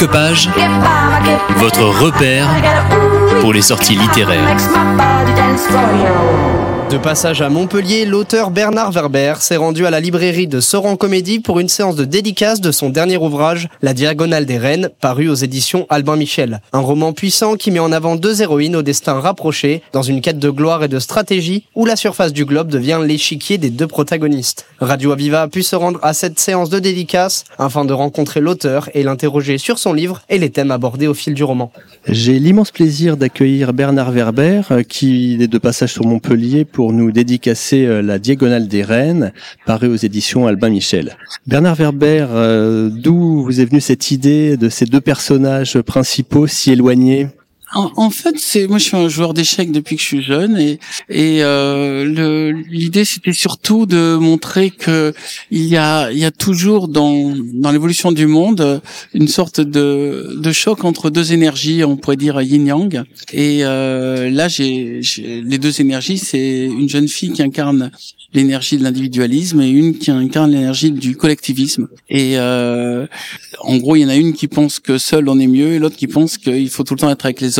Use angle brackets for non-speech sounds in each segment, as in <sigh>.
Marque-Page, votre repère pour les sorties littéraires. De passage à Montpellier, l'auteur Bernard Werber s'est rendu à la librairie de Soran Comédie pour une séance de dédicace de son dernier ouvrage, La Diagonale des Reines, paru aux éditions Albin Michel. Un roman puissant qui met en avant deux héroïnes au destin rapproché, dans une quête de gloire et de stratégie, où la surface du globe devient l'échiquier des deux protagonistes. Radio Aviva a pu se rendre à cette séance de dédicace afin de rencontrer l'auteur et l'interroger sur son livre et les thèmes abordés au fil du roman. J'ai l'immense plaisir d'accueillir Bernard Werber, euh, qui est de passage sur Montpellier nous dédicacer euh, La Diagonale des Reines, paru aux éditions Albin Michel. Bernard Werber, euh, d'où vous est venue cette idée de ces deux personnages principaux si éloignés? En, en, fait, c'est moi je suis un joueur d'échecs depuis que je suis jeune et et euh, l'idée c'était surtout de montrer que il y a il y a toujours dans dans l'évolution du monde une sorte de de choc entre deux énergies, on pourrait dire yin yang. Et euh, là, j'ai les deux énergies, c'est une jeune fille qui incarne l'énergie de l'individualisme et une qui incarne l'énergie du collectivisme. Et euh, en gros, il y en a une qui pense que seul on est mieux et l'autre qui pense qu'il faut tout le temps être avec les autres.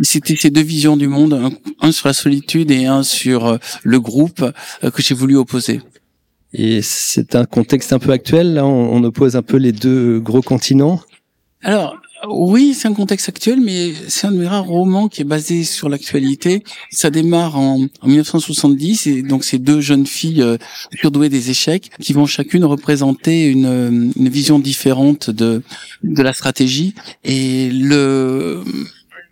C'était ces deux visions du monde, un, sur la solitude et un sur euh, le groupe, euh, que j'ai voulu opposer. Et c'est un contexte un peu actuel, là, on, on oppose un peu les deux gros continents. Alors, oui, c'est un contexte actuel, mais c'est un de mes rares romans qui est basé sur l'actualité. Ça démarre en, 1970, et donc c'est deux jeunes filles euh, surdouées des échecs qui vont chacune représenter une, une vision différente de de la stratégie. Et le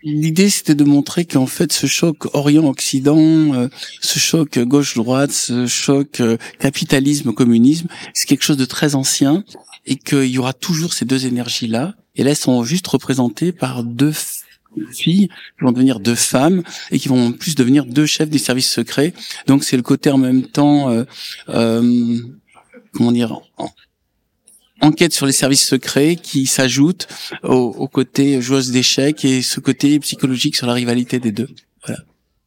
L'idée, c'était de montrer qu'en fait, ce choc Orient-Occident, euh, ce choc gauche-droite, ce choc euh, capitalisme-communisme, c'est quelque chose de très ancien et qu'il y aura toujours ces deux énergies-là. Et là, elles sont juste représentées par deux filles qui vont devenir deux femmes et qui vont en plus devenir deux chefs des services secrets. Donc c'est le côté en même temps, euh, euh, comment dire, enquête sur les services secrets qui s'ajoute au, au, côté joueuse d'échecs et ce côté psychologique sur la rivalité des deux. Voilà.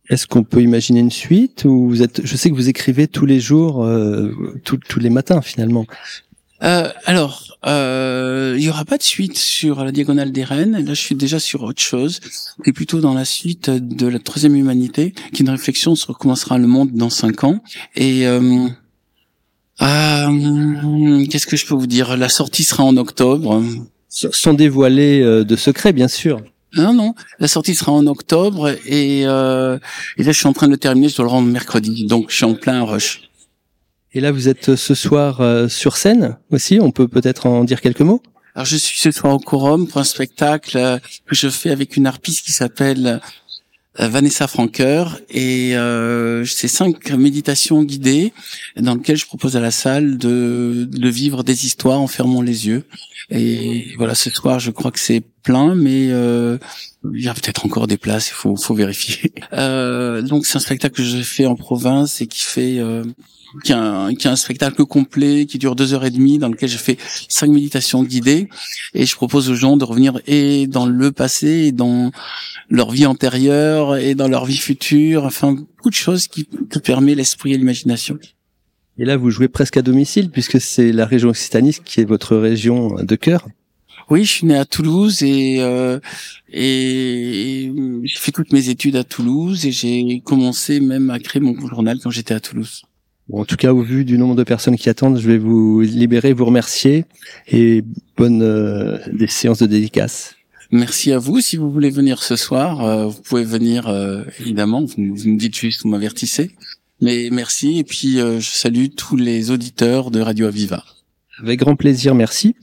Est-ce qu'on peut imaginer une suite ou vous êtes Je sais que vous écrivez tous les jours, euh, tous les matins finalement. Euh, alors, euh, il y aura pas de suite sur la diagonale des reines. Là, je suis déjà sur autre chose, est plutôt dans la suite de la troisième humanité, qui est une réflexion sur comment sera le monde dans cinq ans. Et euh, euh, qu'est-ce que je peux vous dire? La sortie sera en octobre. Sans dévoiler euh, de secrets, bien sûr. Non, non. La sortie sera en octobre et, euh, et là, je suis en train de le terminer. Je dois le rendre mercredi, donc je suis en plein rush. Et là, vous êtes ce soir euh, sur scène aussi. On peut peut-être en dire quelques mots? Alors, je suis ce soir au Quorum pour un spectacle euh, que je fais avec une harpiste qui s'appelle euh, Vanessa Franker et euh, c'est cinq méditations guidées dans lesquelles je propose à la salle de vivre des histoires en fermant les yeux. Et voilà, ce soir, je crois que c'est plein, mais euh, il y a peut-être encore des places, il faut, faut vérifier. <laughs> Euh, donc c'est un spectacle que je fais en province et qui fait euh, qui est, un, qui est un spectacle complet qui dure deux heures et demie dans lequel je fais cinq méditations guidées et je propose aux gens de revenir et dans le passé et dans leur vie antérieure et dans leur vie future, enfin beaucoup de choses qui te permet l'esprit et l'imagination. Et là, vous jouez presque à domicile puisque c'est la région Occitanie qui est votre région de cœur. Oui, je suis né à Toulouse et euh, et j'ai fait toutes mes études à Toulouse et j'ai commencé même à créer mon journal quand j'étais à Toulouse. Bon, en tout cas, au vu du nombre de personnes qui attendent, je vais vous libérer, vous remercier et bonne euh, des séances de dédicace. Merci à vous. Si vous voulez venir ce soir, euh, vous pouvez venir euh, évidemment. Vous, vous, me dites juste, vous m'avertissez. Mais merci et puis euh, je salue tous les auditeurs de Radio Aviva. Avec grand plaisir, merci.